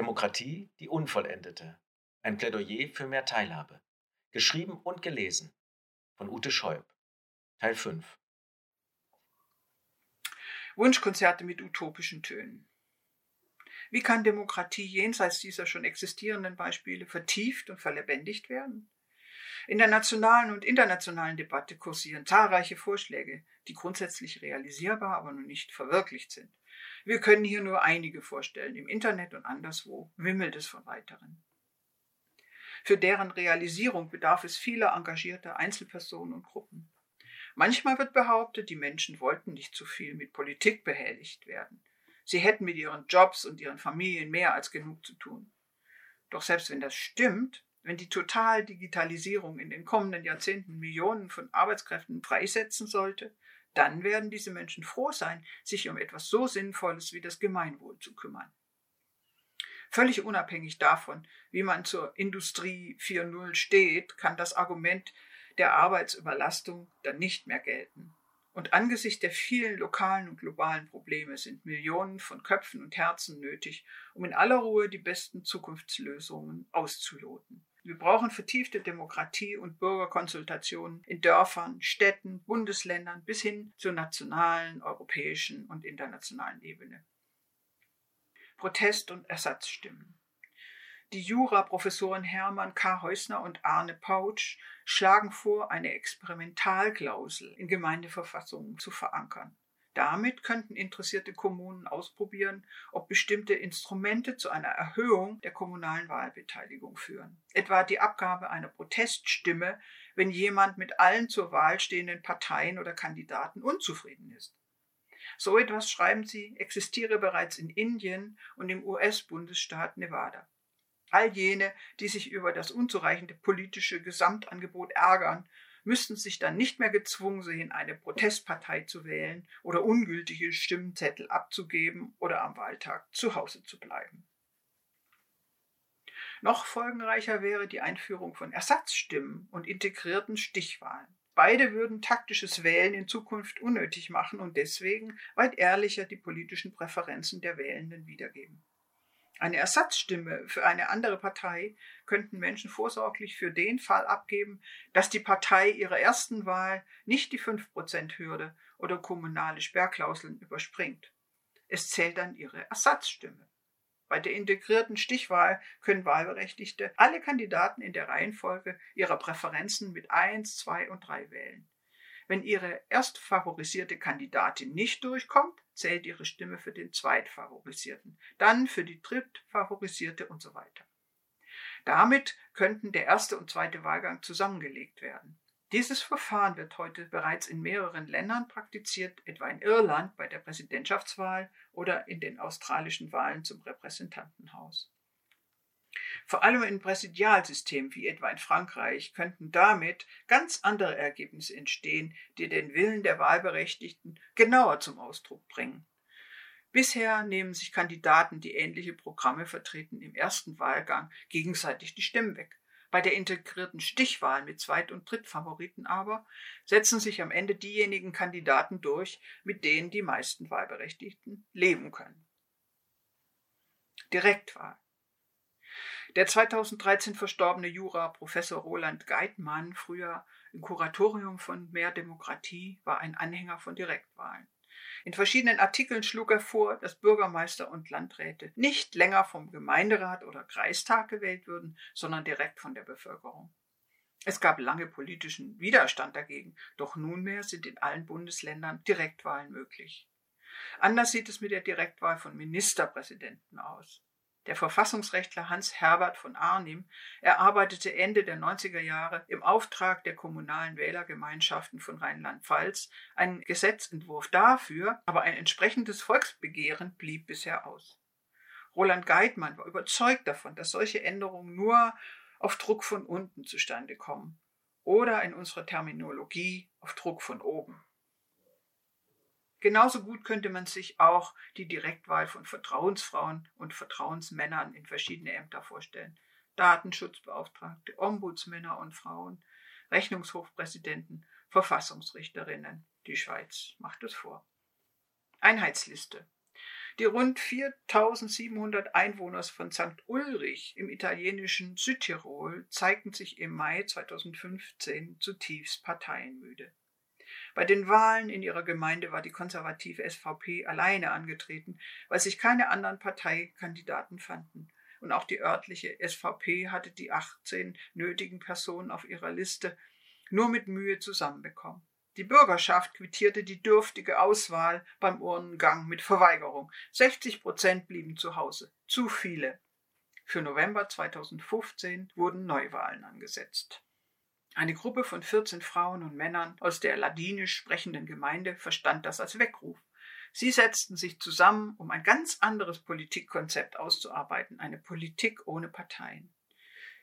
Demokratie, die Unvollendete. Ein Plädoyer für mehr Teilhabe. Geschrieben und gelesen von Ute Scheub. Teil 5. Wunschkonzerte mit utopischen Tönen. Wie kann Demokratie jenseits dieser schon existierenden Beispiele vertieft und verlebendigt werden? In der nationalen und internationalen Debatte kursieren zahlreiche Vorschläge, die grundsätzlich realisierbar, aber noch nicht verwirklicht sind. Wir können hier nur einige vorstellen. Im Internet und anderswo wimmelt es von weiteren. Für deren Realisierung bedarf es vieler engagierter Einzelpersonen und Gruppen. Manchmal wird behauptet, die Menschen wollten nicht zu viel mit Politik behelligt werden. Sie hätten mit ihren Jobs und ihren Familien mehr als genug zu tun. Doch selbst wenn das stimmt, wenn die Totaldigitalisierung in den kommenden Jahrzehnten Millionen von Arbeitskräften freisetzen sollte, dann werden diese Menschen froh sein, sich um etwas so Sinnvolles wie das Gemeinwohl zu kümmern. Völlig unabhängig davon, wie man zur Industrie 4.0 steht, kann das Argument der Arbeitsüberlastung dann nicht mehr gelten. Und angesichts der vielen lokalen und globalen Probleme sind Millionen von Köpfen und Herzen nötig, um in aller Ruhe die besten Zukunftslösungen auszuloten. Wir brauchen vertiefte Demokratie und Bürgerkonsultationen in Dörfern, Städten, Bundesländern bis hin zur nationalen, europäischen und internationalen Ebene. Protest- und Ersatzstimmen. Die Juraprofessoren Hermann K. Heusner und Arne Pautsch schlagen vor, eine Experimentalklausel in Gemeindeverfassungen zu verankern. Damit könnten interessierte Kommunen ausprobieren, ob bestimmte Instrumente zu einer Erhöhung der kommunalen Wahlbeteiligung führen. Etwa die Abgabe einer Proteststimme, wenn jemand mit allen zur Wahl stehenden Parteien oder Kandidaten unzufrieden ist. So etwas, schreiben sie, existiere bereits in Indien und im US-Bundesstaat Nevada. All jene, die sich über das unzureichende politische Gesamtangebot ärgern, müssten sich dann nicht mehr gezwungen sehen, eine Protestpartei zu wählen oder ungültige Stimmzettel abzugeben oder am Wahltag zu Hause zu bleiben. Noch folgenreicher wäre die Einführung von Ersatzstimmen und integrierten Stichwahlen. Beide würden taktisches Wählen in Zukunft unnötig machen und deswegen weit ehrlicher die politischen Präferenzen der Wählenden wiedergeben. Eine Ersatzstimme für eine andere Partei könnten Menschen vorsorglich für den Fall abgeben, dass die Partei ihrer ersten Wahl nicht die 5%-Hürde oder kommunale Sperrklauseln überspringt. Es zählt dann ihre Ersatzstimme. Bei der integrierten Stichwahl können Wahlberechtigte alle Kandidaten in der Reihenfolge ihrer Präferenzen mit 1, 2 und 3 wählen. Wenn ihre erstfavorisierte Kandidatin nicht durchkommt, zählt ihre Stimme für den zweitfavorisierten, dann für die drittfavorisierte und so weiter. Damit könnten der erste und zweite Wahlgang zusammengelegt werden. Dieses Verfahren wird heute bereits in mehreren Ländern praktiziert, etwa in Irland bei der Präsidentschaftswahl oder in den australischen Wahlen zum Repräsentantenhaus. Vor allem in Präsidialsystemen wie etwa in Frankreich könnten damit ganz andere Ergebnisse entstehen, die den Willen der Wahlberechtigten genauer zum Ausdruck bringen. Bisher nehmen sich Kandidaten, die ähnliche Programme vertreten, im ersten Wahlgang gegenseitig die Stimmen weg. Bei der integrierten Stichwahl mit Zweit- und Drittfavoriten aber setzen sich am Ende diejenigen Kandidaten durch, mit denen die meisten Wahlberechtigten leben können. Direktwahl. Der 2013 verstorbene Jura-Professor Roland Geitmann, früher im Kuratorium von Mehr Demokratie, war ein Anhänger von Direktwahlen. In verschiedenen Artikeln schlug er vor, dass Bürgermeister und Landräte nicht länger vom Gemeinderat oder Kreistag gewählt würden, sondern direkt von der Bevölkerung. Es gab lange politischen Widerstand dagegen, doch nunmehr sind in allen Bundesländern Direktwahlen möglich. Anders sieht es mit der Direktwahl von Ministerpräsidenten aus. Der Verfassungsrechtler Hans Herbert von Arnim erarbeitete Ende der 90er Jahre im Auftrag der kommunalen Wählergemeinschaften von Rheinland-Pfalz einen Gesetzentwurf dafür, aber ein entsprechendes Volksbegehren blieb bisher aus. Roland Geitmann war überzeugt davon, dass solche Änderungen nur auf Druck von unten zustande kommen oder in unserer Terminologie auf Druck von oben. Genauso gut könnte man sich auch die Direktwahl von Vertrauensfrauen und Vertrauensmännern in verschiedene Ämter vorstellen. Datenschutzbeauftragte, Ombudsmänner und Frauen, Rechnungshofpräsidenten, Verfassungsrichterinnen. Die Schweiz macht es vor. Einheitsliste. Die rund 4700 Einwohner von St. Ulrich im italienischen Südtirol zeigten sich im Mai 2015 zutiefst parteienmüde. Bei den Wahlen in ihrer Gemeinde war die konservative SVP alleine angetreten, weil sich keine anderen Parteikandidaten fanden. Und auch die örtliche SVP hatte die 18 nötigen Personen auf ihrer Liste nur mit Mühe zusammenbekommen. Die Bürgerschaft quittierte die dürftige Auswahl beim Urnengang mit Verweigerung. 60 Prozent blieben zu Hause. Zu viele. Für November 2015 wurden Neuwahlen angesetzt. Eine Gruppe von 14 Frauen und Männern aus der ladinisch sprechenden Gemeinde verstand das als Weckruf. Sie setzten sich zusammen, um ein ganz anderes Politikkonzept auszuarbeiten, eine Politik ohne Parteien.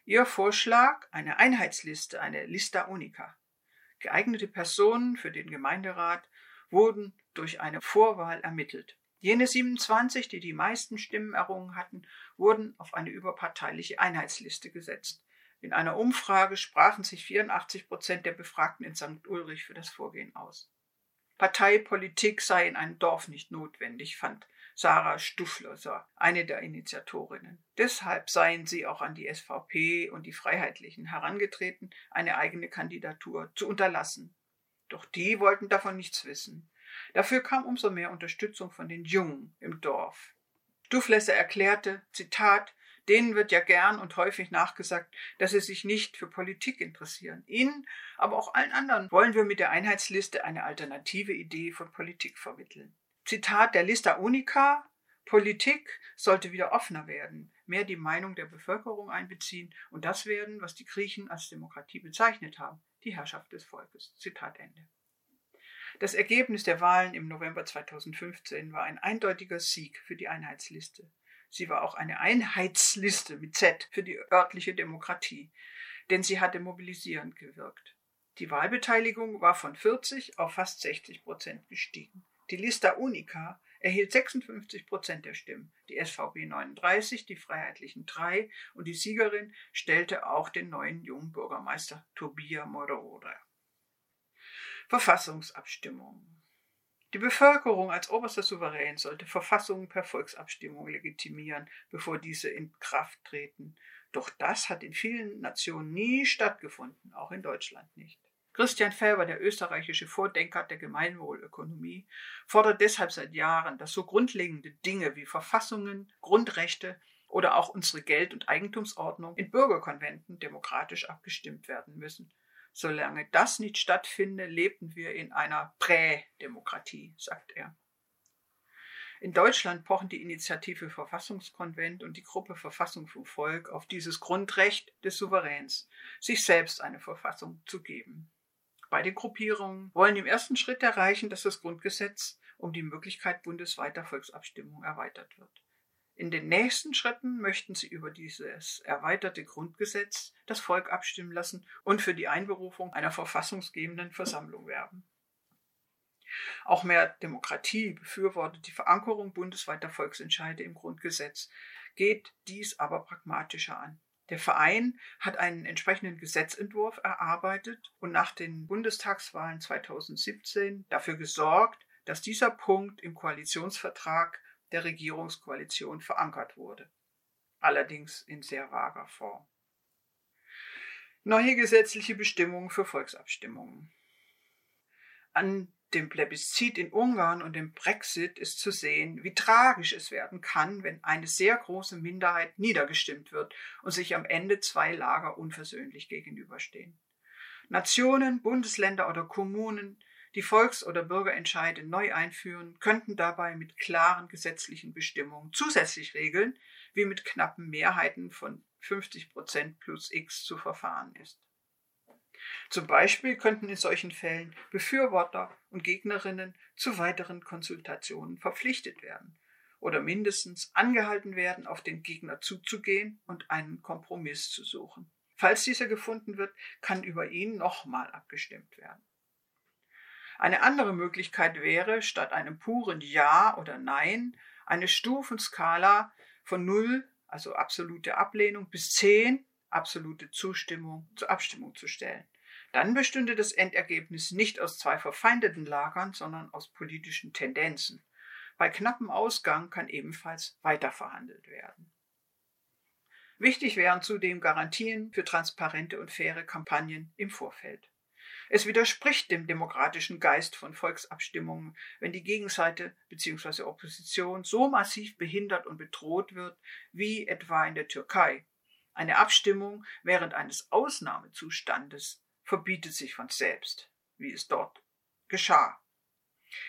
Ihr Vorschlag eine Einheitsliste, eine Lista Unica. Geeignete Personen für den Gemeinderat wurden durch eine Vorwahl ermittelt. Jene 27, die die meisten Stimmen errungen hatten, wurden auf eine überparteiliche Einheitsliste gesetzt. In einer Umfrage sprachen sich 84 Prozent der Befragten in St. Ulrich für das Vorgehen aus. Parteipolitik sei in einem Dorf nicht notwendig, fand Sarah Stufflöser, eine der Initiatorinnen. Deshalb seien sie auch an die SVP und die Freiheitlichen herangetreten, eine eigene Kandidatur zu unterlassen. Doch die wollten davon nichts wissen. Dafür kam umso mehr Unterstützung von den Jungen im Dorf. Stufflesser erklärte, Zitat, Denen wird ja gern und häufig nachgesagt, dass sie sich nicht für Politik interessieren. Ihnen, aber auch allen anderen wollen wir mit der Einheitsliste eine alternative Idee von Politik vermitteln. Zitat der Lista Unica Politik sollte wieder offener werden, mehr die Meinung der Bevölkerung einbeziehen und das werden, was die Griechen als Demokratie bezeichnet haben, die Herrschaft des Volkes. Zitat Ende. Das Ergebnis der Wahlen im November 2015 war ein eindeutiger Sieg für die Einheitsliste. Sie war auch eine Einheitsliste mit Z für die örtliche Demokratie, denn sie hatte mobilisierend gewirkt. Die Wahlbeteiligung war von 40 auf fast 60 Prozent gestiegen. Die Lista Unica erhielt 56 Prozent der Stimmen, die SVP 39, die Freiheitlichen 3 und die Siegerin stellte auch den neuen jungen Bürgermeister Tobia Moroder. Verfassungsabstimmung die Bevölkerung als oberster Souverän sollte Verfassungen per Volksabstimmung legitimieren, bevor diese in Kraft treten. Doch das hat in vielen Nationen nie stattgefunden, auch in Deutschland nicht. Christian Felber, der österreichische Vordenker der Gemeinwohlökonomie, fordert deshalb seit Jahren, dass so grundlegende Dinge wie Verfassungen, Grundrechte oder auch unsere Geld- und Eigentumsordnung in Bürgerkonventen demokratisch abgestimmt werden müssen. Solange das nicht stattfinde, lebten wir in einer Prädemokratie, sagt er. In Deutschland pochen die Initiative Verfassungskonvent und die Gruppe Verfassung vom Volk auf dieses Grundrecht des Souveräns, sich selbst eine Verfassung zu geben. Beide Gruppierungen wollen im ersten Schritt erreichen, dass das Grundgesetz um die Möglichkeit bundesweiter Volksabstimmung erweitert wird. In den nächsten Schritten möchten sie über dieses erweiterte Grundgesetz das Volk abstimmen lassen und für die Einberufung einer verfassungsgebenden Versammlung werben. Auch mehr Demokratie befürwortet die Verankerung bundesweiter Volksentscheide im Grundgesetz, geht dies aber pragmatischer an. Der Verein hat einen entsprechenden Gesetzentwurf erarbeitet und nach den Bundestagswahlen 2017 dafür gesorgt, dass dieser Punkt im Koalitionsvertrag der Regierungskoalition verankert wurde, allerdings in sehr vager Form. Neue gesetzliche Bestimmungen für Volksabstimmungen. An dem Plebiszit in Ungarn und dem Brexit ist zu sehen, wie tragisch es werden kann, wenn eine sehr große Minderheit niedergestimmt wird und sich am Ende zwei Lager unversöhnlich gegenüberstehen. Nationen, Bundesländer oder Kommunen die Volks- oder Bürgerentscheide neu einführen, könnten dabei mit klaren gesetzlichen Bestimmungen zusätzlich regeln, wie mit knappen Mehrheiten von 50 Prozent plus X zu verfahren ist. Zum Beispiel könnten in solchen Fällen Befürworter und Gegnerinnen zu weiteren Konsultationen verpflichtet werden oder mindestens angehalten werden, auf den Gegner zuzugehen und einen Kompromiss zu suchen. Falls dieser gefunden wird, kann über ihn nochmal abgestimmt werden. Eine andere Möglichkeit wäre, statt einem puren Ja oder Nein, eine Stufenskala von 0, also absolute Ablehnung, bis 10, absolute Zustimmung, zur Abstimmung zu stellen. Dann bestünde das Endergebnis nicht aus zwei verfeindeten Lagern, sondern aus politischen Tendenzen. Bei knappem Ausgang kann ebenfalls weiterverhandelt werden. Wichtig wären zudem Garantien für transparente und faire Kampagnen im Vorfeld. Es widerspricht dem demokratischen Geist von Volksabstimmungen, wenn die Gegenseite bzw. Opposition so massiv behindert und bedroht wird, wie etwa in der Türkei. Eine Abstimmung während eines Ausnahmezustandes verbietet sich von selbst, wie es dort geschah.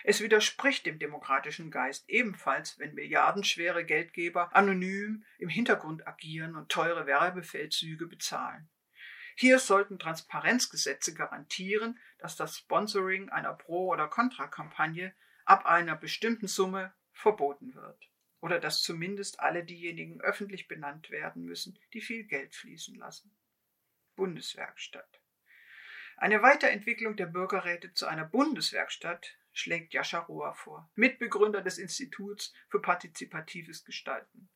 Es widerspricht dem demokratischen Geist ebenfalls, wenn milliardenschwere Geldgeber anonym im Hintergrund agieren und teure Werbefeldzüge bezahlen. Hier sollten Transparenzgesetze garantieren, dass das Sponsoring einer Pro- oder Kontrakampagne ab einer bestimmten Summe verboten wird. Oder dass zumindest alle diejenigen öffentlich benannt werden müssen, die viel Geld fließen lassen. Bundeswerkstatt. Eine Weiterentwicklung der Bürgerräte zu einer Bundeswerkstatt schlägt Jascha Rohr vor, Mitbegründer des Instituts für partizipatives Gestalten.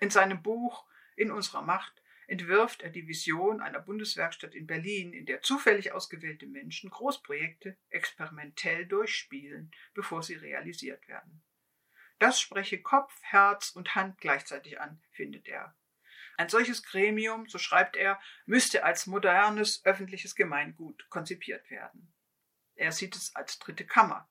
In seinem Buch In unserer Macht entwirft er die Vision einer Bundeswerkstatt in Berlin, in der zufällig ausgewählte Menschen Großprojekte experimentell durchspielen, bevor sie realisiert werden. Das spreche Kopf, Herz und Hand gleichzeitig an, findet er. Ein solches Gremium, so schreibt er, müsste als modernes öffentliches Gemeingut konzipiert werden. Er sieht es als dritte Kammer.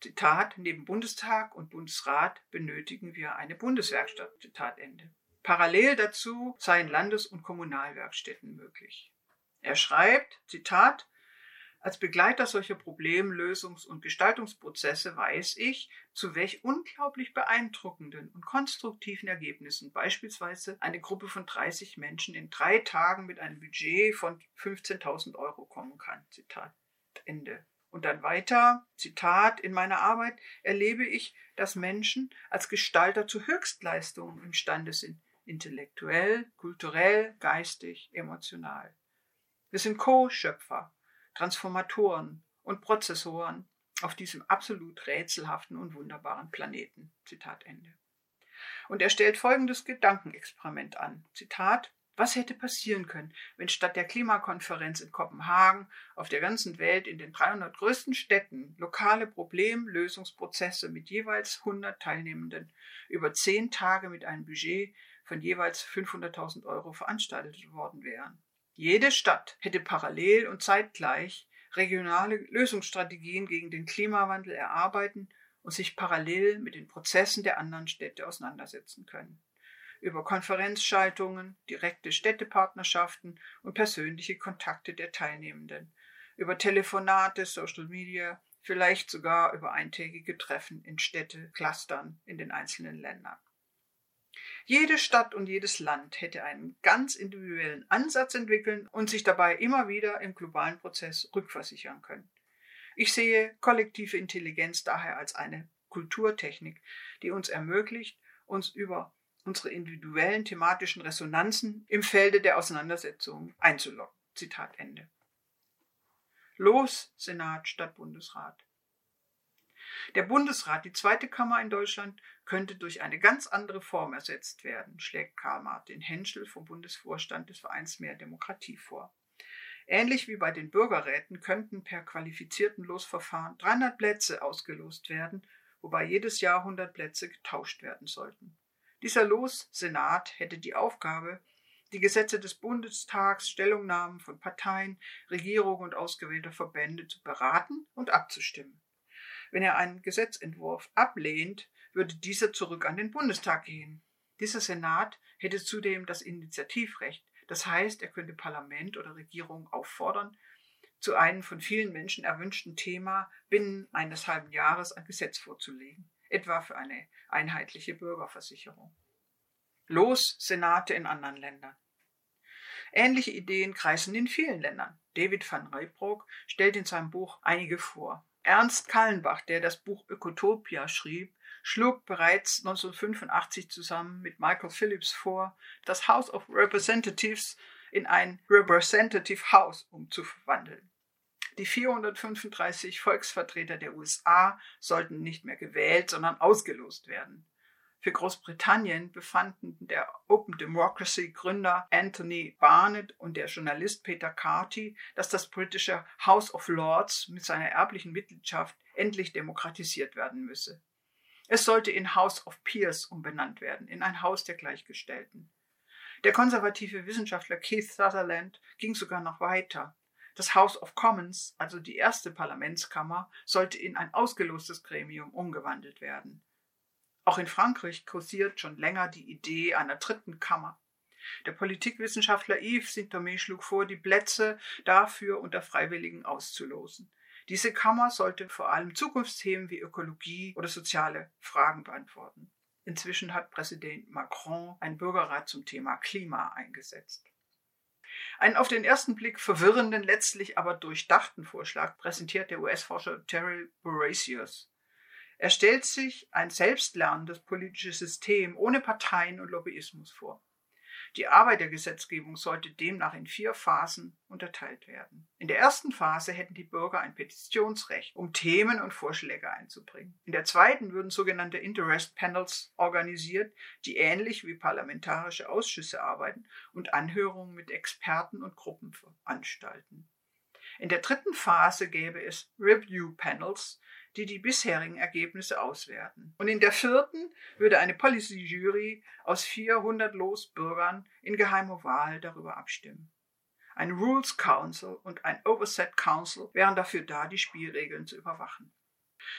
Zitat, neben Bundestag und Bundesrat benötigen wir eine Bundeswerkstatt. Zitat Ende. Parallel dazu seien Landes- und Kommunalwerkstätten möglich. Er schreibt, Zitat, als Begleiter solcher Problemlösungs- und Gestaltungsprozesse weiß ich, zu welch unglaublich beeindruckenden und konstruktiven Ergebnissen beispielsweise eine Gruppe von 30 Menschen in drei Tagen mit einem Budget von 15.000 Euro kommen kann. Zitat Ende. Und dann weiter, Zitat, in meiner Arbeit erlebe ich, dass Menschen als Gestalter zu Höchstleistungen imstande sind, intellektuell, kulturell, geistig, emotional. Wir sind Co-Schöpfer Transformatoren und Prozessoren auf diesem absolut rätselhaften und wunderbaren Planeten. Zitat Ende. Und er stellt folgendes Gedankenexperiment an. Zitat was hätte passieren können, wenn statt der Klimakonferenz in Kopenhagen auf der ganzen Welt in den 300 größten Städten lokale Problemlösungsprozesse mit jeweils 100 Teilnehmenden über zehn Tage mit einem Budget von jeweils 500.000 Euro veranstaltet worden wären? Jede Stadt hätte parallel und zeitgleich regionale Lösungsstrategien gegen den Klimawandel erarbeiten und sich parallel mit den Prozessen der anderen Städte auseinandersetzen können. Über Konferenzschaltungen, direkte Städtepartnerschaften und persönliche Kontakte der Teilnehmenden, über Telefonate, Social Media, vielleicht sogar über eintägige Treffen in Städte, Clustern in den einzelnen Ländern. Jede Stadt und jedes Land hätte einen ganz individuellen Ansatz entwickeln und sich dabei immer wieder im globalen Prozess rückversichern können. Ich sehe kollektive Intelligenz daher als eine Kulturtechnik, die uns ermöglicht, uns über unsere individuellen thematischen Resonanzen im Felde der Auseinandersetzung einzulocken. Zitat Ende. Los, Senat statt Bundesrat. Der Bundesrat, die zweite Kammer in Deutschland, könnte durch eine ganz andere Form ersetzt werden, schlägt Karl Martin Henschel vom Bundesvorstand des Vereins Mehr Demokratie vor. Ähnlich wie bei den Bürgerräten könnten per qualifizierten Losverfahren 300 Plätze ausgelost werden, wobei jedes Jahr 100 Plätze getauscht werden sollten. Dieser Lossenat hätte die Aufgabe, die Gesetze des Bundestags, Stellungnahmen von Parteien, Regierungen und ausgewählter Verbände zu beraten und abzustimmen. Wenn er einen Gesetzentwurf ablehnt, würde dieser zurück an den Bundestag gehen. Dieser Senat hätte zudem das Initiativrecht, das heißt, er könnte Parlament oder Regierung auffordern, zu einem von vielen Menschen erwünschten Thema binnen eines halben Jahres ein Gesetz vorzulegen, etwa für eine einheitliche Bürgerversicherung. Los Senate in anderen Ländern. Ähnliche Ideen kreisen in vielen Ländern. David van Reybroek stellt in seinem Buch einige vor. Ernst Kallenbach, der das Buch Ökotopia schrieb, schlug bereits 1985 zusammen mit Michael Phillips vor, das House of Representatives in ein Representative House umzuwandeln. Die 435 Volksvertreter der USA sollten nicht mehr gewählt, sondern ausgelost werden. Für Großbritannien befanden der Open Democracy Gründer Anthony Barnett und der Journalist Peter Carty, dass das britische House of Lords mit seiner erblichen Mitgliedschaft endlich demokratisiert werden müsse. Es sollte in House of Peers umbenannt werden, in ein Haus der Gleichgestellten. Der konservative Wissenschaftler Keith Sutherland ging sogar noch weiter. Das House of Commons, also die erste Parlamentskammer, sollte in ein ausgelostes Gremium umgewandelt werden. Auch in Frankreich kursiert schon länger die Idee einer dritten Kammer. Der Politikwissenschaftler Yves Saint-Thomé schlug vor, die Plätze dafür unter Freiwilligen auszulosen. Diese Kammer sollte vor allem Zukunftsthemen wie Ökologie oder soziale Fragen beantworten. Inzwischen hat Präsident Macron einen Bürgerrat zum Thema Klima eingesetzt. Einen auf den ersten Blick verwirrenden, letztlich aber durchdachten Vorschlag präsentiert der US-Forscher Terry Boracius. Er stellt sich ein selbstlernendes politisches System ohne Parteien und Lobbyismus vor. Die Arbeit der Gesetzgebung sollte demnach in vier Phasen unterteilt werden. In der ersten Phase hätten die Bürger ein Petitionsrecht, um Themen und Vorschläge einzubringen. In der zweiten würden sogenannte Interest Panels organisiert, die ähnlich wie parlamentarische Ausschüsse arbeiten und Anhörungen mit Experten und Gruppen veranstalten. In der dritten Phase gäbe es Review Panels, die die bisherigen Ergebnisse auswerten. Und in der vierten würde eine Policy Jury aus 400 Losbürgern in geheimer Wahl darüber abstimmen. Ein Rules Council und ein Oversight Council wären dafür da, die Spielregeln zu überwachen.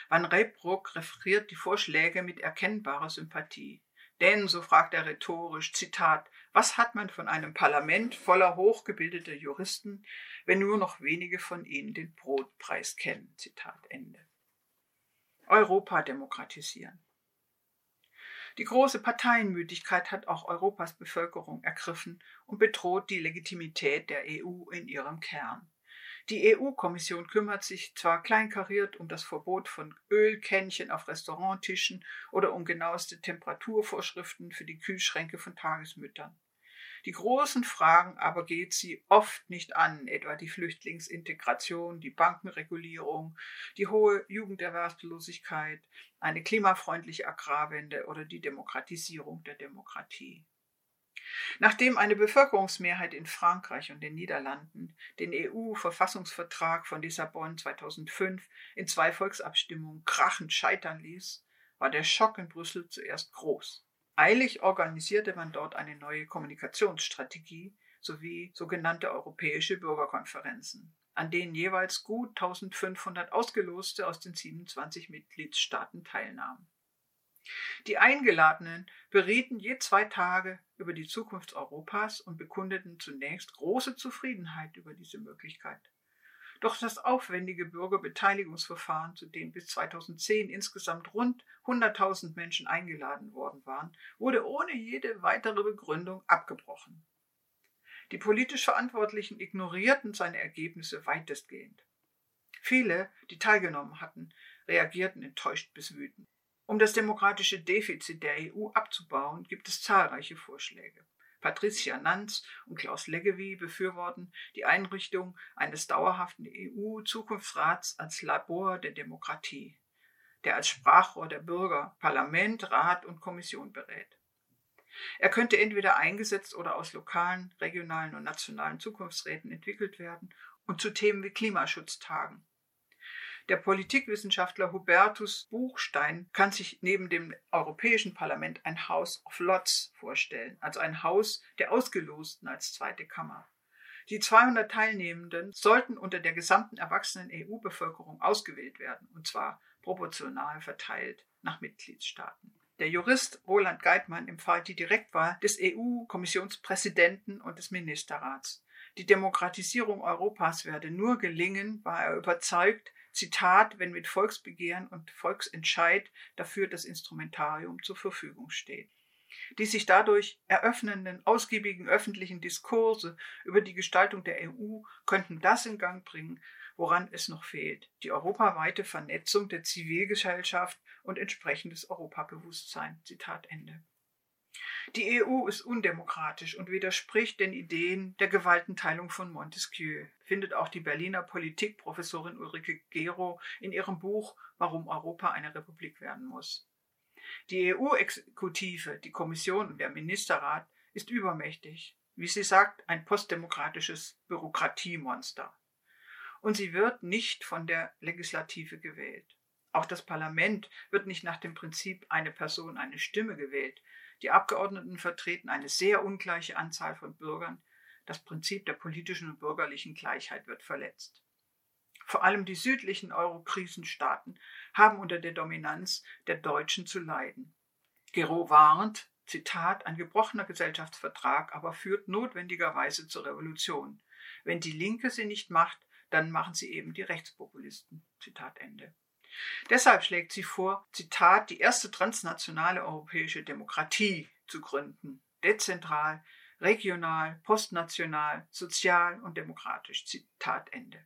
Van Reybruck referiert die Vorschläge mit erkennbarer Sympathie. Denn, so fragt er rhetorisch, Zitat, was hat man von einem Parlament voller hochgebildeter Juristen, wenn nur noch wenige von ihnen den Brotpreis kennen? Zitat Ende. Europa demokratisieren. Die große Parteienmüdigkeit hat auch Europas Bevölkerung ergriffen und bedroht die Legitimität der EU in ihrem Kern. Die EU-Kommission kümmert sich zwar kleinkariert um das Verbot von Ölkännchen auf Restauranttischen oder um genaueste Temperaturvorschriften für die Kühlschränke von Tagesmüttern. Die großen Fragen aber geht sie oft nicht an, etwa die Flüchtlingsintegration, die Bankenregulierung, die hohe Jugenderwerbslosigkeit, eine klimafreundliche Agrarwende oder die Demokratisierung der Demokratie. Nachdem eine Bevölkerungsmehrheit in Frankreich und den Niederlanden den EU-Verfassungsvertrag von Lissabon 2005 in zwei Volksabstimmungen krachend scheitern ließ, war der Schock in Brüssel zuerst groß. Eilig organisierte man dort eine neue Kommunikationsstrategie sowie sogenannte europäische Bürgerkonferenzen, an denen jeweils gut 1500 Ausgeloste aus den 27 Mitgliedstaaten teilnahmen. Die Eingeladenen berieten je zwei Tage über die Zukunft Europas und bekundeten zunächst große Zufriedenheit über diese Möglichkeit. Doch das aufwendige Bürgerbeteiligungsverfahren, zu dem bis 2010 insgesamt rund 100.000 Menschen eingeladen worden waren, wurde ohne jede weitere Begründung abgebrochen. Die politisch Verantwortlichen ignorierten seine Ergebnisse weitestgehend. Viele, die teilgenommen hatten, reagierten enttäuscht bis wütend. Um das demokratische Defizit der EU abzubauen, gibt es zahlreiche Vorschläge. Patricia Nanz und Klaus Leggevi befürworten die Einrichtung eines dauerhaften EU-Zukunftsrats als Labor der Demokratie, der als Sprachrohr der Bürger Parlament, Rat und Kommission berät. Er könnte entweder eingesetzt oder aus lokalen, regionalen und nationalen Zukunftsräten entwickelt werden und zu Themen wie Klimaschutz tagen. Der Politikwissenschaftler Hubertus Buchstein kann sich neben dem Europäischen Parlament ein House of Lots vorstellen, also ein Haus der Ausgelosten als zweite Kammer. Die 200 Teilnehmenden sollten unter der gesamten erwachsenen EU-Bevölkerung ausgewählt werden, und zwar proportional verteilt nach Mitgliedstaaten. Der Jurist Roland Geitmann empfahl die Direktwahl des EU-Kommissionspräsidenten und des Ministerrats. Die Demokratisierung Europas werde nur gelingen, war er überzeugt, Zitat, wenn mit Volksbegehren und Volksentscheid dafür das Instrumentarium zur Verfügung steht. Die sich dadurch eröffnenden ausgiebigen öffentlichen Diskurse über die Gestaltung der EU könnten das in Gang bringen, woran es noch fehlt, die europaweite Vernetzung der Zivilgesellschaft und entsprechendes Europabewusstsein. Zitat Ende. Die EU ist undemokratisch und widerspricht den Ideen der Gewaltenteilung von Montesquieu, findet auch die Berliner Politikprofessorin Ulrike Gero in ihrem Buch Warum Europa eine Republik werden muss. Die EU-Exekutive, die Kommission und der Ministerrat ist übermächtig, wie sie sagt, ein postdemokratisches Bürokratiemonster. Und sie wird nicht von der Legislative gewählt. Auch das Parlament wird nicht nach dem Prinzip eine Person, eine Stimme gewählt. Die Abgeordneten vertreten eine sehr ungleiche Anzahl von Bürgern. Das Prinzip der politischen und bürgerlichen Gleichheit wird verletzt. Vor allem die südlichen Euro-Krisenstaaten haben unter der Dominanz der Deutschen zu leiden. Gero warnt, Zitat, ein gebrochener Gesellschaftsvertrag aber führt notwendigerweise zur Revolution. Wenn die Linke sie nicht macht, dann machen sie eben die Rechtspopulisten. Zitat Ende. Deshalb schlägt sie vor, Zitat, die erste transnationale europäische Demokratie zu gründen. Dezentral, regional, postnational, sozial und demokratisch. Zitat Ende.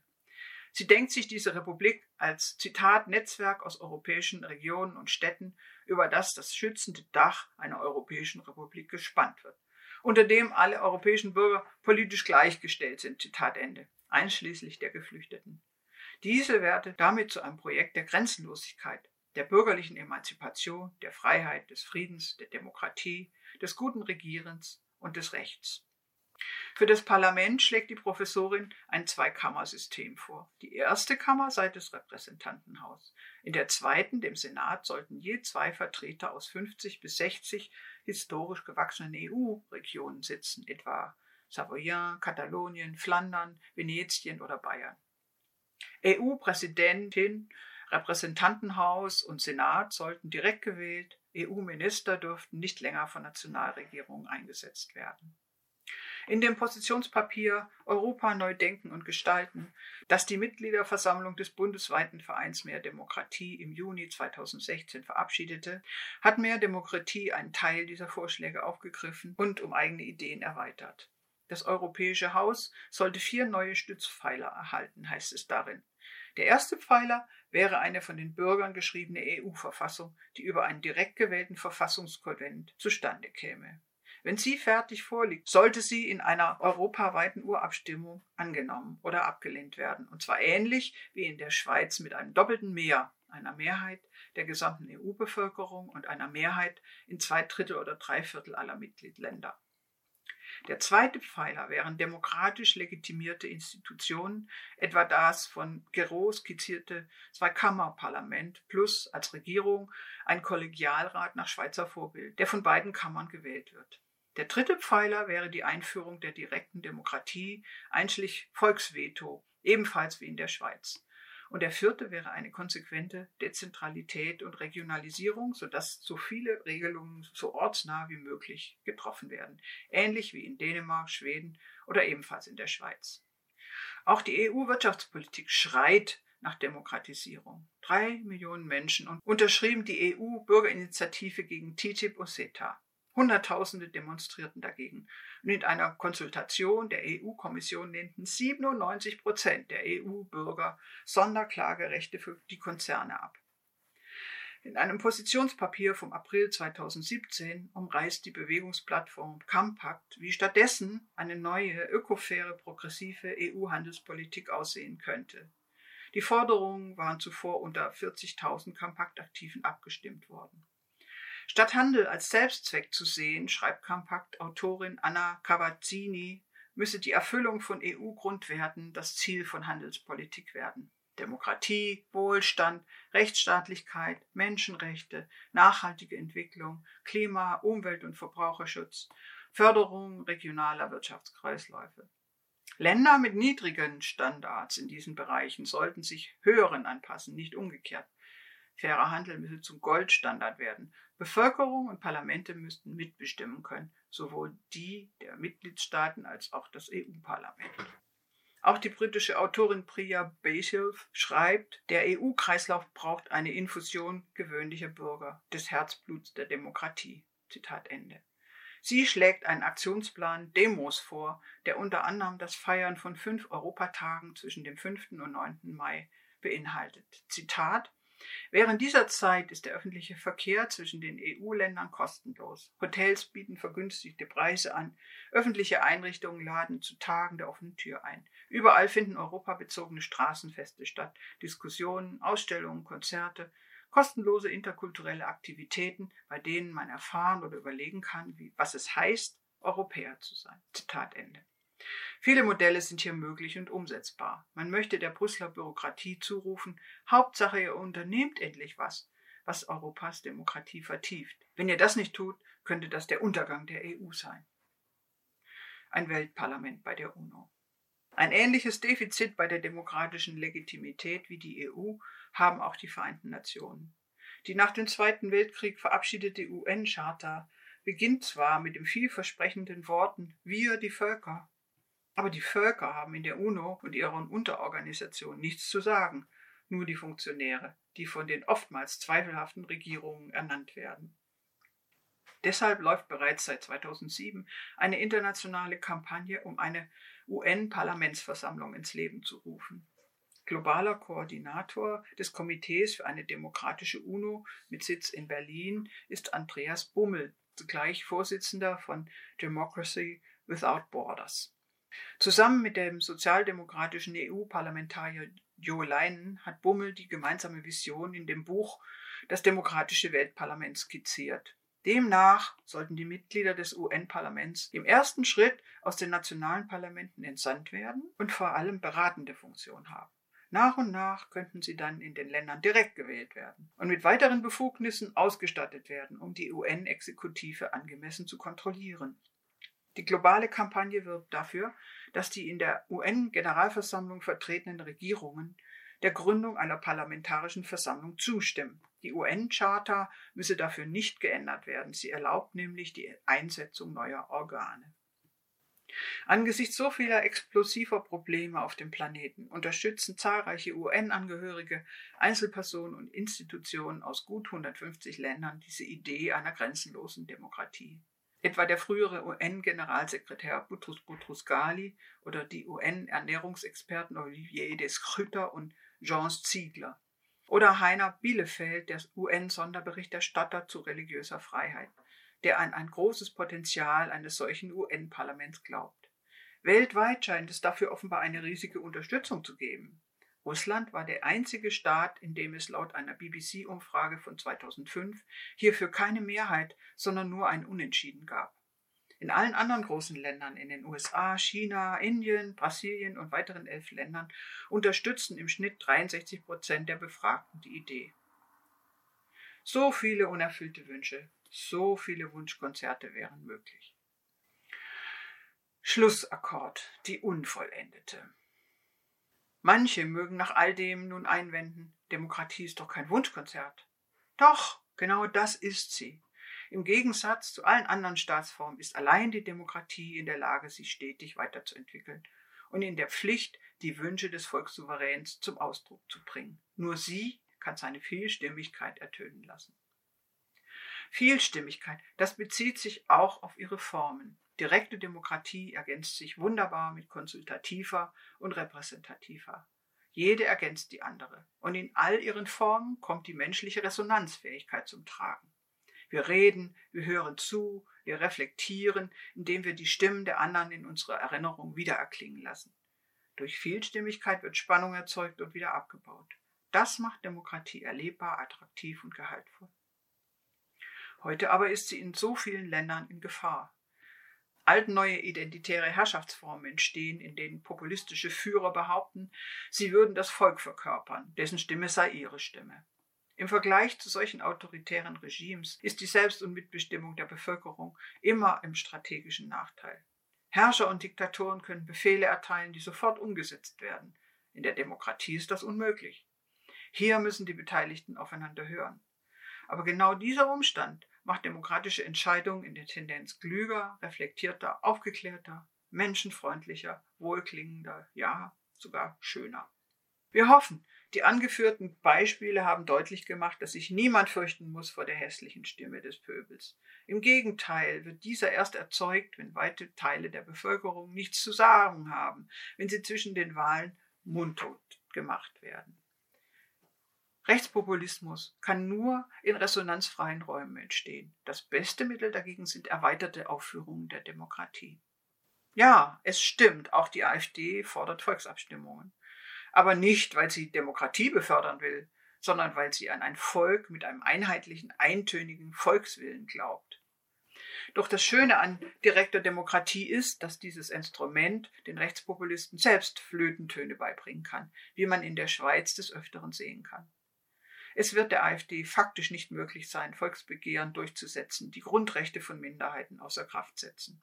Sie denkt sich diese Republik als Zitat Netzwerk aus europäischen Regionen und Städten, über das das schützende Dach einer europäischen Republik gespannt wird, unter dem alle europäischen Bürger politisch gleichgestellt sind. Zitat Ende, einschließlich der Geflüchteten. Diese werde damit zu einem Projekt der Grenzenlosigkeit, der bürgerlichen Emanzipation, der Freiheit, des Friedens, der Demokratie, des guten Regierens und des Rechts. Für das Parlament schlägt die Professorin ein Zweikammersystem vor. Die erste Kammer sei das Repräsentantenhaus. In der zweiten, dem Senat, sollten je zwei Vertreter aus 50 bis 60 historisch gewachsenen EU-Regionen sitzen, etwa Savoyen, Katalonien, Flandern, Venetien oder Bayern. EU-Präsidentin, Repräsentantenhaus und Senat sollten direkt gewählt, EU-Minister dürften nicht länger von Nationalregierungen eingesetzt werden. In dem Positionspapier Europa neu denken und gestalten, das die Mitgliederversammlung des bundesweiten Vereins Mehr Demokratie im Juni 2016 verabschiedete, hat Mehr Demokratie einen Teil dieser Vorschläge aufgegriffen und um eigene Ideen erweitert. Das Europäische Haus sollte vier neue Stützpfeiler erhalten, heißt es darin. Der erste Pfeiler wäre eine von den Bürgern geschriebene EU-Verfassung, die über einen direkt gewählten Verfassungskonvent zustande käme. Wenn sie fertig vorliegt, sollte sie in einer europaweiten Urabstimmung angenommen oder abgelehnt werden, und zwar ähnlich wie in der Schweiz mit einem doppelten Mehr, einer Mehrheit der gesamten EU-Bevölkerung und einer Mehrheit in zwei Drittel oder drei Viertel aller Mitgliedsländer. Der zweite Pfeiler wären demokratisch legitimierte Institutionen, etwa das von Gero skizzierte Zweikammerparlament plus als Regierung ein Kollegialrat nach Schweizer Vorbild, der von beiden Kammern gewählt wird. Der dritte Pfeiler wäre die Einführung der direkten Demokratie, einschließlich Volksveto, ebenfalls wie in der Schweiz. Und der vierte wäre eine konsequente Dezentralität und Regionalisierung, sodass so viele Regelungen so ortsnah wie möglich getroffen werden, ähnlich wie in Dänemark, Schweden oder ebenfalls in der Schweiz. Auch die EU-Wirtschaftspolitik schreit nach Demokratisierung. Drei Millionen Menschen unterschrieben die EU-Bürgerinitiative gegen TTIP und CETA. Hunderttausende demonstrierten dagegen. Und in einer Konsultation der EU-Kommission lehnten 97 Prozent der EU-Bürger Sonderklagerechte für die Konzerne ab. In einem Positionspapier vom April 2017 umreißt die Bewegungsplattform Compact, wie stattdessen eine neue, ökofaire, progressive EU-Handelspolitik aussehen könnte. Die Forderungen waren zuvor unter 40.000 Compact-Aktiven abgestimmt worden. Statt Handel als Selbstzweck zu sehen, schreibt Kompakt-Autorin Anna Cavazzini, müsse die Erfüllung von EU-Grundwerten das Ziel von Handelspolitik werden. Demokratie, Wohlstand, Rechtsstaatlichkeit, Menschenrechte, nachhaltige Entwicklung, Klima, Umwelt- und Verbraucherschutz, Förderung regionaler Wirtschaftskreisläufe. Länder mit niedrigen Standards in diesen Bereichen sollten sich höheren anpassen, nicht umgekehrt. Fairer Handel müsse zum Goldstandard werden. Bevölkerung und Parlamente müssten mitbestimmen können, sowohl die der Mitgliedstaaten als auch das EU-Parlament. Auch die britische Autorin Priya Bayshilf schreibt, der EU-Kreislauf braucht eine Infusion gewöhnlicher Bürger, des Herzbluts der Demokratie. Zitat Ende. Sie schlägt einen Aktionsplan Demos vor, der unter anderem das Feiern von fünf Europatagen zwischen dem 5. und 9. Mai beinhaltet. Zitat Während dieser Zeit ist der öffentliche Verkehr zwischen den EU-Ländern kostenlos. Hotels bieten vergünstigte Preise an. Öffentliche Einrichtungen laden zu Tagen der offenen Tür ein. Überall finden europabezogene Straßenfeste statt. Diskussionen, Ausstellungen, Konzerte, kostenlose interkulturelle Aktivitäten, bei denen man erfahren oder überlegen kann, wie, was es heißt, Europäer zu sein. Zitat Ende. Viele Modelle sind hier möglich und umsetzbar. Man möchte der Brüsseler Bürokratie zurufen, Hauptsache ihr unternehmt endlich was, was Europas Demokratie vertieft. Wenn ihr das nicht tut, könnte das der Untergang der EU sein. Ein Weltparlament bei der UNO. Ein ähnliches Defizit bei der demokratischen Legitimität wie die EU haben auch die Vereinten Nationen. Die nach dem Zweiten Weltkrieg verabschiedete UN-Charta beginnt zwar mit den vielversprechenden Worten Wir die Völker, aber die Völker haben in der UNO und ihren Unterorganisationen nichts zu sagen, nur die Funktionäre, die von den oftmals zweifelhaften Regierungen ernannt werden. Deshalb läuft bereits seit 2007 eine internationale Kampagne, um eine UN-Parlamentsversammlung ins Leben zu rufen. Globaler Koordinator des Komitees für eine demokratische UNO mit Sitz in Berlin ist Andreas Bummel, zugleich Vorsitzender von Democracy Without Borders. Zusammen mit dem sozialdemokratischen EU-Parlamentarier Jo Leinen hat Bummel die gemeinsame Vision in dem Buch Das demokratische Weltparlament skizziert. Demnach sollten die Mitglieder des UN-Parlaments im ersten Schritt aus den nationalen Parlamenten entsandt werden und vor allem beratende Funktion haben. Nach und nach könnten sie dann in den Ländern direkt gewählt werden und mit weiteren Befugnissen ausgestattet werden, um die UN-Exekutive angemessen zu kontrollieren. Die globale Kampagne wirbt dafür, dass die in der UN-Generalversammlung vertretenen Regierungen der Gründung einer parlamentarischen Versammlung zustimmen. Die UN-Charta müsse dafür nicht geändert werden. Sie erlaubt nämlich die Einsetzung neuer Organe. Angesichts so vieler explosiver Probleme auf dem Planeten unterstützen zahlreiche UN-Angehörige, Einzelpersonen und Institutionen aus gut 150 Ländern diese Idee einer grenzenlosen Demokratie etwa der frühere UN-Generalsekretär Butrus Butrus Ghali oder die UN-Ernährungsexperten Olivier Descrutter und Jean Ziegler. Oder Heiner Bielefeld, der UN-Sonderberichterstatter zu religiöser Freiheit, der an ein großes Potenzial eines solchen UN-Parlaments glaubt. Weltweit scheint es dafür offenbar eine riesige Unterstützung zu geben. Russland war der einzige Staat, in dem es laut einer BBC-Umfrage von 2005 hierfür keine Mehrheit, sondern nur ein Unentschieden gab. In allen anderen großen Ländern, in den USA, China, Indien, Brasilien und weiteren elf Ländern, unterstützten im Schnitt 63 Prozent der Befragten die Idee. So viele unerfüllte Wünsche, so viele Wunschkonzerte wären möglich. Schlussakkord, die Unvollendete. Manche mögen nach all dem nun einwenden, Demokratie ist doch kein Wunschkonzert. Doch, genau das ist sie. Im Gegensatz zu allen anderen Staatsformen ist allein die Demokratie in der Lage, sich stetig weiterzuentwickeln und in der Pflicht, die Wünsche des Volkssouveräns zum Ausdruck zu bringen. Nur sie kann seine Vielstimmigkeit ertönen lassen. Vielstimmigkeit, das bezieht sich auch auf ihre Formen. Direkte Demokratie ergänzt sich wunderbar mit konsultativer und repräsentativer. Jede ergänzt die andere. Und in all ihren Formen kommt die menschliche Resonanzfähigkeit zum Tragen. Wir reden, wir hören zu, wir reflektieren, indem wir die Stimmen der anderen in unserer Erinnerung wiedererklingen lassen. Durch Vielstimmigkeit wird Spannung erzeugt und wieder abgebaut. Das macht Demokratie erlebbar, attraktiv und gehaltvoll. Heute aber ist sie in so vielen Ländern in Gefahr altneue identitäre Herrschaftsformen entstehen, in denen populistische Führer behaupten, sie würden das Volk verkörpern, dessen Stimme sei ihre Stimme. Im Vergleich zu solchen autoritären Regimes ist die Selbst- und Mitbestimmung der Bevölkerung immer im strategischen Nachteil. Herrscher und Diktatoren können Befehle erteilen, die sofort umgesetzt werden. In der Demokratie ist das unmöglich. Hier müssen die Beteiligten aufeinander hören. Aber genau dieser Umstand macht demokratische Entscheidungen in der Tendenz klüger, reflektierter, aufgeklärter, menschenfreundlicher, wohlklingender, ja, sogar schöner. Wir hoffen, die angeführten Beispiele haben deutlich gemacht, dass sich niemand fürchten muss vor der hässlichen Stimme des Pöbels. Im Gegenteil wird dieser erst erzeugt, wenn weite Teile der Bevölkerung nichts zu sagen haben, wenn sie zwischen den Wahlen mundtot gemacht werden. Rechtspopulismus kann nur in resonanzfreien Räumen entstehen. Das beste Mittel dagegen sind erweiterte Aufführungen der Demokratie. Ja, es stimmt, auch die AfD fordert Volksabstimmungen. Aber nicht, weil sie Demokratie befördern will, sondern weil sie an ein Volk mit einem einheitlichen, eintönigen Volkswillen glaubt. Doch das Schöne an direkter Demokratie ist, dass dieses Instrument den Rechtspopulisten selbst Flötentöne beibringen kann, wie man in der Schweiz des Öfteren sehen kann. Es wird der AfD faktisch nicht möglich sein, Volksbegehren durchzusetzen, die Grundrechte von Minderheiten außer Kraft setzen.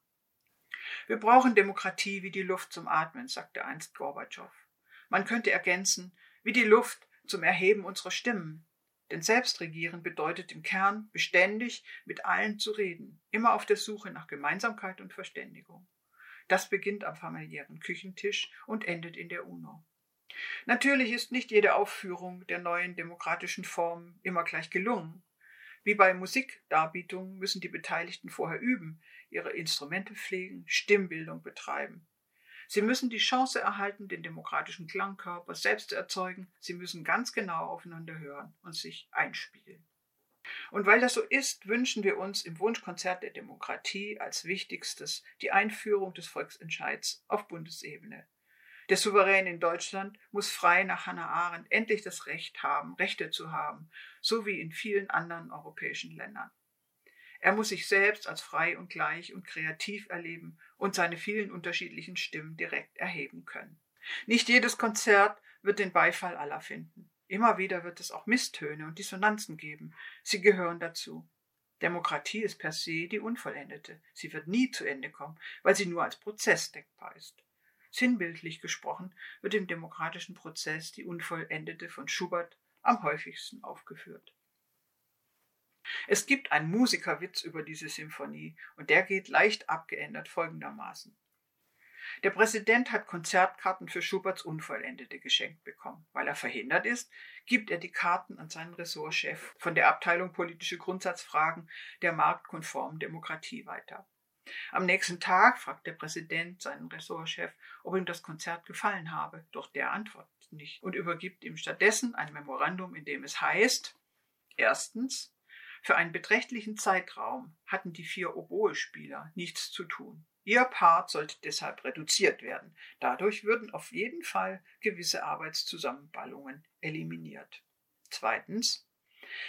Wir brauchen Demokratie wie die Luft zum Atmen, sagte einst Gorbatschow. Man könnte ergänzen, wie die Luft zum Erheben unserer Stimmen. Denn Selbstregieren bedeutet im Kern, beständig mit allen zu reden, immer auf der Suche nach Gemeinsamkeit und Verständigung. Das beginnt am familiären Küchentisch und endet in der UNO. Natürlich ist nicht jede Aufführung der neuen demokratischen Form immer gleich gelungen. Wie bei Musikdarbietungen müssen die Beteiligten vorher üben, ihre Instrumente pflegen, Stimmbildung betreiben. Sie müssen die Chance erhalten, den demokratischen Klangkörper selbst zu erzeugen. Sie müssen ganz genau aufeinander hören und sich einspielen. Und weil das so ist, wünschen wir uns im Wunschkonzert der Demokratie als wichtigstes die Einführung des Volksentscheids auf Bundesebene. Der Souverän in Deutschland muss frei nach Hannah Arendt endlich das Recht haben, Rechte zu haben, so wie in vielen anderen europäischen Ländern. Er muss sich selbst als frei und gleich und kreativ erleben und seine vielen unterschiedlichen Stimmen direkt erheben können. Nicht jedes Konzert wird den Beifall aller finden. Immer wieder wird es auch Misstöne und Dissonanzen geben. Sie gehören dazu. Demokratie ist per se die Unvollendete. Sie wird nie zu Ende kommen, weil sie nur als Prozess denkbar ist. Sinnbildlich gesprochen wird im demokratischen Prozess die Unvollendete von Schubert am häufigsten aufgeführt. Es gibt einen Musikerwitz über diese Symphonie und der geht leicht abgeändert folgendermaßen. Der Präsident hat Konzertkarten für Schuberts Unvollendete geschenkt bekommen. Weil er verhindert ist, gibt er die Karten an seinen Ressortchef von der Abteilung politische Grundsatzfragen der marktkonformen Demokratie weiter. Am nächsten Tag fragt der Präsident seinen Ressortchef, ob ihm das Konzert gefallen habe, doch der antwortet nicht und übergibt ihm stattdessen ein Memorandum, in dem es heißt, erstens, für einen beträchtlichen Zeitraum hatten die vier Oboe-Spieler nichts zu tun. Ihr Part sollte deshalb reduziert werden. Dadurch würden auf jeden Fall gewisse Arbeitszusammenballungen eliminiert. Zweitens,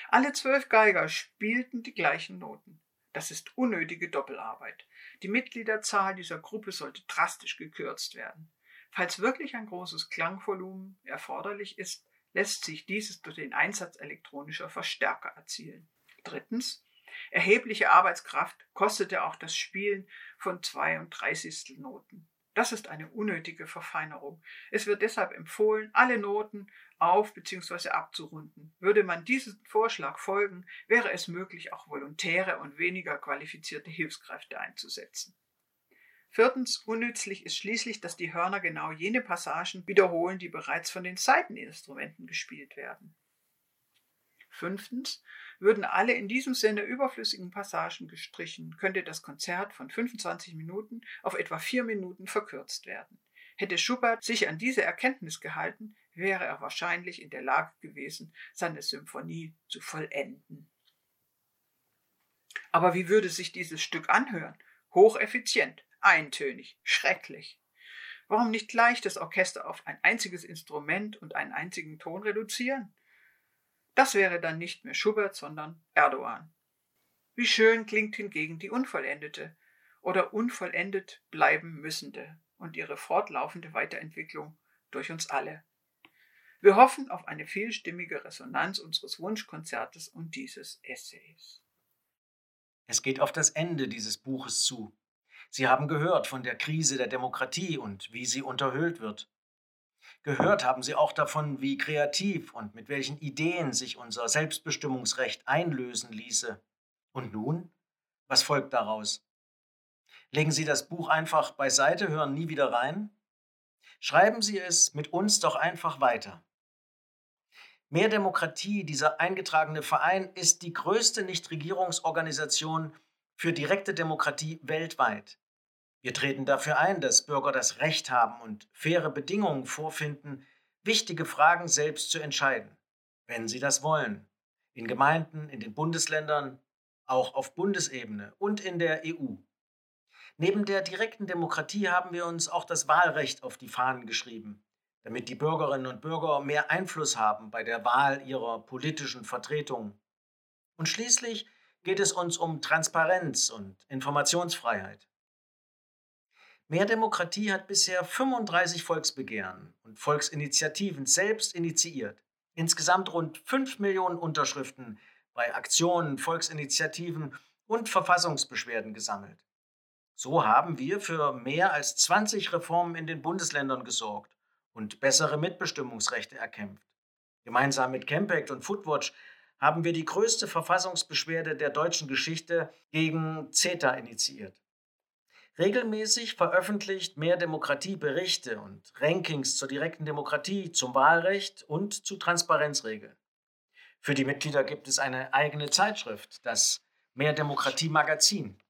alle zwölf Geiger spielten die gleichen Noten. Das ist unnötige Doppelarbeit. Die Mitgliederzahl dieser Gruppe sollte drastisch gekürzt werden. Falls wirklich ein großes Klangvolumen erforderlich ist, lässt sich dieses durch den Einsatz elektronischer Verstärker erzielen. Drittens, erhebliche Arbeitskraft kostete auch das Spielen von 32. Noten. Das ist eine unnötige Verfeinerung. Es wird deshalb empfohlen, alle Noten auf bzw. abzurunden. Würde man diesem Vorschlag folgen, wäre es möglich, auch volontäre und weniger qualifizierte Hilfskräfte einzusetzen. Viertens, unnützlich ist schließlich, dass die Hörner genau jene Passagen wiederholen, die bereits von den Saiteninstrumenten gespielt werden. Fünftens, würden alle in diesem Sinne überflüssigen Passagen gestrichen, könnte das Konzert von 25 Minuten auf etwa vier Minuten verkürzt werden. Hätte Schubert sich an diese Erkenntnis gehalten, wäre er wahrscheinlich in der Lage gewesen, seine Symphonie zu vollenden. Aber wie würde sich dieses Stück anhören? Hocheffizient, eintönig, schrecklich. Warum nicht gleich das Orchester auf ein einziges Instrument und einen einzigen Ton reduzieren? Das wäre dann nicht mehr Schubert, sondern Erdogan. Wie schön klingt hingegen die Unvollendete oder unvollendet bleiben müssende und ihre fortlaufende Weiterentwicklung durch uns alle. Wir hoffen auf eine vielstimmige Resonanz unseres Wunschkonzertes und dieses Essays. Es geht auf das Ende dieses Buches zu. Sie haben gehört von der Krise der Demokratie und wie sie unterhöhlt wird. Gehört haben Sie auch davon, wie kreativ und mit welchen Ideen sich unser Selbstbestimmungsrecht einlösen ließe. Und nun? Was folgt daraus? Legen Sie das Buch einfach beiseite, hören nie wieder rein? Schreiben Sie es mit uns doch einfach weiter. Mehr Demokratie, dieser eingetragene Verein, ist die größte Nichtregierungsorganisation für direkte Demokratie weltweit. Wir treten dafür ein, dass Bürger das Recht haben und faire Bedingungen vorfinden, wichtige Fragen selbst zu entscheiden, wenn sie das wollen. In Gemeinden, in den Bundesländern, auch auf Bundesebene und in der EU. Neben der direkten Demokratie haben wir uns auch das Wahlrecht auf die Fahnen geschrieben, damit die Bürgerinnen und Bürger mehr Einfluss haben bei der Wahl ihrer politischen Vertretung. Und schließlich geht es uns um Transparenz und Informationsfreiheit. Mehr Demokratie hat bisher 35 Volksbegehren und Volksinitiativen selbst initiiert. Insgesamt rund 5 Millionen Unterschriften bei Aktionen, Volksinitiativen und Verfassungsbeschwerden gesammelt. So haben wir für mehr als 20 Reformen in den Bundesländern gesorgt und bessere Mitbestimmungsrechte erkämpft. Gemeinsam mit Campact und Foodwatch haben wir die größte Verfassungsbeschwerde der deutschen Geschichte gegen CETA initiiert. Regelmäßig veröffentlicht Mehr Demokratie Berichte und Rankings zur direkten Demokratie, zum Wahlrecht und zu Transparenzregeln. Für die Mitglieder gibt es eine eigene Zeitschrift, das Mehr Demokratie Magazin.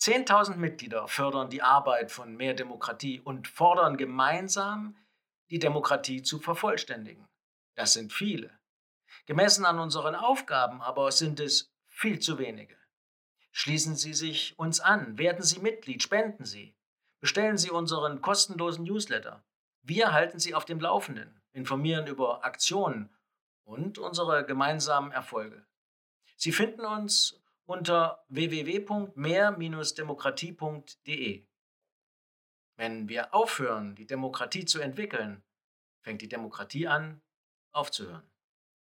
10.000 Mitglieder fördern die Arbeit von Mehr Demokratie und fordern gemeinsam, die Demokratie zu vervollständigen. Das sind viele. Gemessen an unseren Aufgaben aber sind es viel zu wenige. Schließen Sie sich uns an, werden Sie Mitglied, spenden Sie. Bestellen Sie unseren kostenlosen Newsletter. Wir halten Sie auf dem Laufenden, informieren über Aktionen und unsere gemeinsamen Erfolge. Sie finden uns unter www.mehr-demokratie.de. Wenn wir aufhören, die Demokratie zu entwickeln, fängt die Demokratie an, aufzuhören.